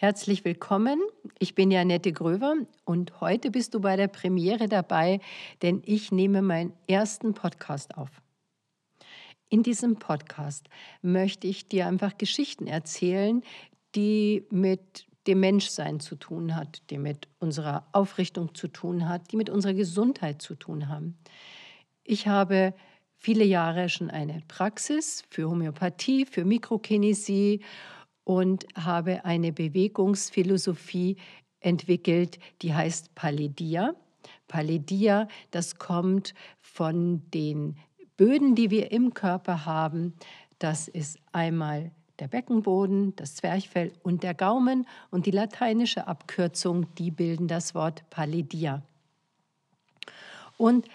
Herzlich willkommen. Ich bin Janette Gröver und heute bist du bei der Premiere dabei, denn ich nehme meinen ersten Podcast auf. In diesem Podcast möchte ich dir einfach Geschichten erzählen, die mit dem Menschsein zu tun hat, die mit unserer Aufrichtung zu tun hat, die mit unserer Gesundheit zu tun haben. Ich habe viele Jahre schon eine Praxis für Homöopathie, für Mikrokinesie und habe eine Bewegungsphilosophie entwickelt, die heißt Paledia. Paledia, das kommt von den Böden, die wir im Körper haben. Das ist einmal der Beckenboden, das Zwerchfell und der Gaumen und die lateinische Abkürzung, die bilden das Wort Paledia. Und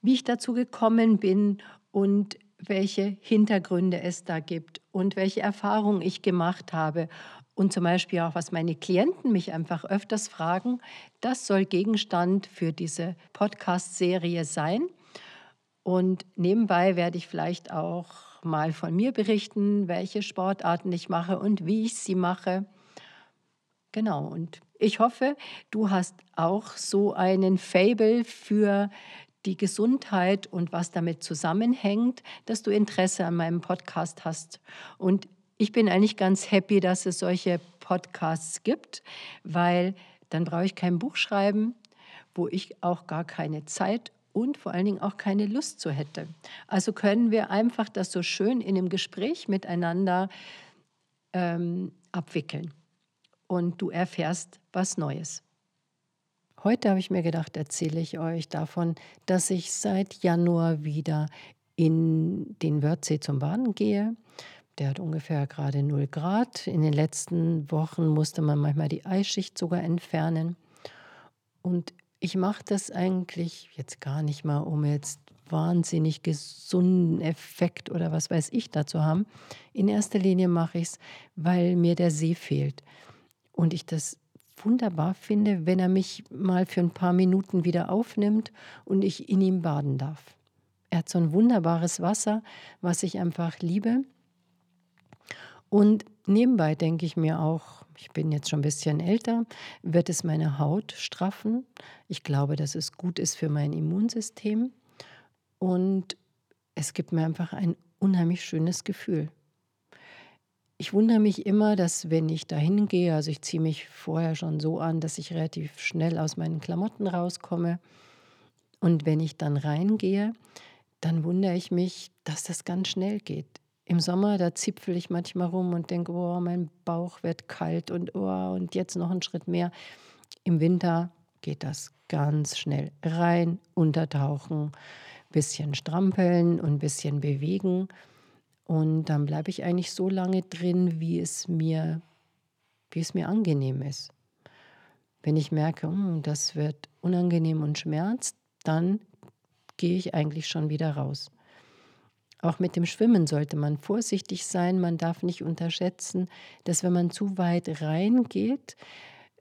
wie ich dazu gekommen bin und welche Hintergründe es da gibt und welche Erfahrungen ich gemacht habe und zum Beispiel auch, was meine Klienten mich einfach öfters fragen, das soll Gegenstand für diese Podcast-Serie sein. Und nebenbei werde ich vielleicht auch mal von mir berichten, welche Sportarten ich mache und wie ich sie mache. Genau, und ich hoffe, du hast auch so einen Fable für die Gesundheit und was damit zusammenhängt, dass du Interesse an meinem Podcast hast. Und ich bin eigentlich ganz happy, dass es solche Podcasts gibt, weil dann brauche ich kein Buch schreiben, wo ich auch gar keine Zeit und vor allen Dingen auch keine Lust zu hätte. Also können wir einfach das so schön in einem Gespräch miteinander ähm, abwickeln. Und du erfährst was Neues. Heute habe ich mir gedacht, erzähle ich euch davon, dass ich seit Januar wieder in den Wörthsee zum Baden gehe. Der hat ungefähr gerade 0 Grad. In den letzten Wochen musste man manchmal die Eisschicht sogar entfernen. Und ich mache das eigentlich jetzt gar nicht mal, um jetzt wahnsinnig gesunden Effekt oder was weiß ich dazu haben. In erster Linie mache ich es, weil mir der See fehlt. Und ich das wunderbar finde, wenn er mich mal für ein paar Minuten wieder aufnimmt und ich in ihm baden darf. Er hat so ein wunderbares Wasser, was ich einfach liebe. Und nebenbei denke ich mir auch, ich bin jetzt schon ein bisschen älter, wird es meine Haut straffen. Ich glaube, dass es gut ist für mein Immunsystem. Und es gibt mir einfach ein unheimlich schönes Gefühl. Ich wundere mich immer, dass wenn ich da hingehe, also ich ziehe mich vorher schon so an, dass ich relativ schnell aus meinen Klamotten rauskomme. Und wenn ich dann reingehe, dann wundere ich mich, dass das ganz schnell geht. Im Sommer, da zipfel ich manchmal rum und denke, oh, mein Bauch wird kalt und oh, und jetzt noch einen Schritt mehr. Im Winter geht das ganz schnell. Rein, untertauchen, bisschen strampeln und ein bisschen bewegen. Und dann bleibe ich eigentlich so lange drin, wie es mir, wie es mir angenehm ist. Wenn ich merke, hm, das wird unangenehm und schmerzt, dann gehe ich eigentlich schon wieder raus. Auch mit dem Schwimmen sollte man vorsichtig sein. Man darf nicht unterschätzen, dass wenn man zu weit reingeht,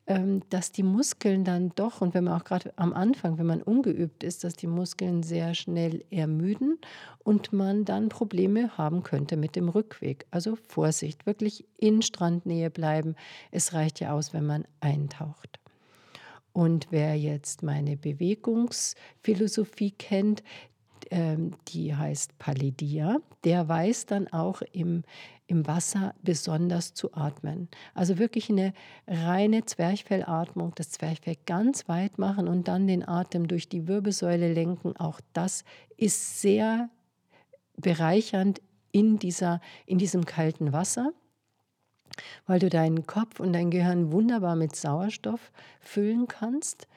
dass die Muskeln dann doch, und wenn man auch gerade am Anfang, wenn man ungeübt ist, dass die Muskeln sehr schnell ermüden und man dann Probleme haben könnte mit dem Rückweg. Also Vorsicht, wirklich in Strandnähe bleiben. Es reicht ja aus, wenn man eintaucht. Und wer jetzt meine Bewegungsphilosophie kennt, ähm, die heißt Palidia, der weiß dann auch im, im Wasser besonders zu atmen. Also wirklich eine reine Zwerchfellatmung, das Zwerchfell ganz weit machen und dann den Atem durch die Wirbelsäule lenken. Auch das ist sehr bereichernd in, dieser, in diesem kalten Wasser weil du deinen Kopf und dein Gehirn wunderbar mit Sauerstoff füllen kannst.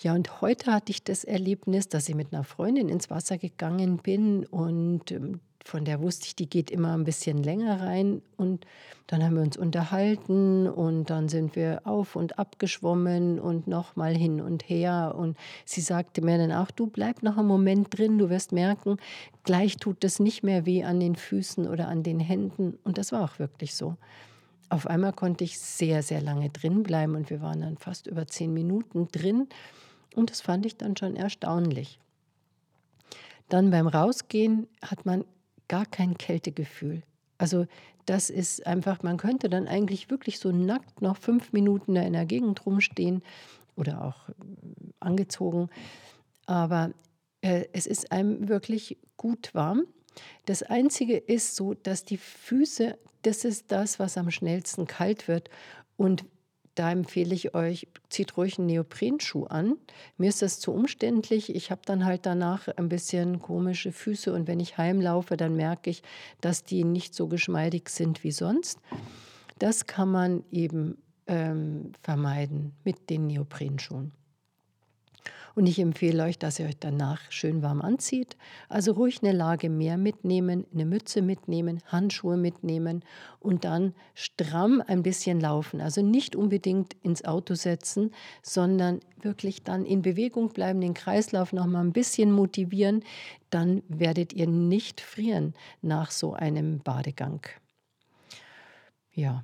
Ja, und heute hatte ich das Erlebnis, dass ich mit einer Freundin ins Wasser gegangen bin und ähm, von der wusste ich, die geht immer ein bisschen länger rein. Und dann haben wir uns unterhalten und dann sind wir auf und ab geschwommen und nochmal hin und her. Und sie sagte mir dann auch, du bleib noch einen Moment drin, du wirst merken, gleich tut es nicht mehr weh an den Füßen oder an den Händen. Und das war auch wirklich so. Auf einmal konnte ich sehr, sehr lange drin bleiben und wir waren dann fast über zehn Minuten drin. Und das fand ich dann schon erstaunlich. Dann beim Rausgehen hat man gar kein Kältegefühl. Also das ist einfach, man könnte dann eigentlich wirklich so nackt noch fünf Minuten da in der Gegend rumstehen oder auch äh, angezogen. Aber äh, es ist einem wirklich gut warm. Das Einzige ist so, dass die Füße, das ist das, was am schnellsten kalt wird. Und da empfehle ich euch, zieht ruhig einen Neoprenschuh an. Mir ist das zu umständlich. Ich habe dann halt danach ein bisschen komische Füße und wenn ich heimlaufe, dann merke ich, dass die nicht so geschmeidig sind wie sonst. Das kann man eben ähm, vermeiden mit den Neoprenschuhen. Und ich empfehle euch, dass ihr euch danach schön warm anzieht. Also ruhig eine Lage mehr mitnehmen, eine Mütze mitnehmen, Handschuhe mitnehmen und dann stramm ein bisschen laufen. Also nicht unbedingt ins Auto setzen, sondern wirklich dann in Bewegung bleiben, den Kreislauf noch mal ein bisschen motivieren. Dann werdet ihr nicht frieren nach so einem Badegang. Ja,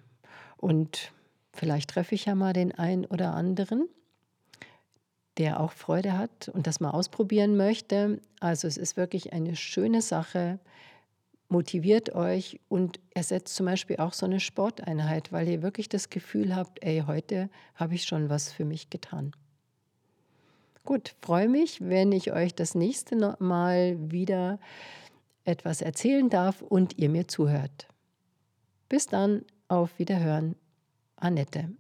und vielleicht treffe ich ja mal den einen oder anderen der auch Freude hat und das mal ausprobieren möchte. Also es ist wirklich eine schöne Sache. Motiviert euch und ersetzt zum Beispiel auch so eine Sporteinheit, weil ihr wirklich das Gefühl habt, ey, heute habe ich schon was für mich getan. Gut, freue mich, wenn ich euch das nächste Mal wieder etwas erzählen darf und ihr mir zuhört. Bis dann, auf Wiederhören, Annette.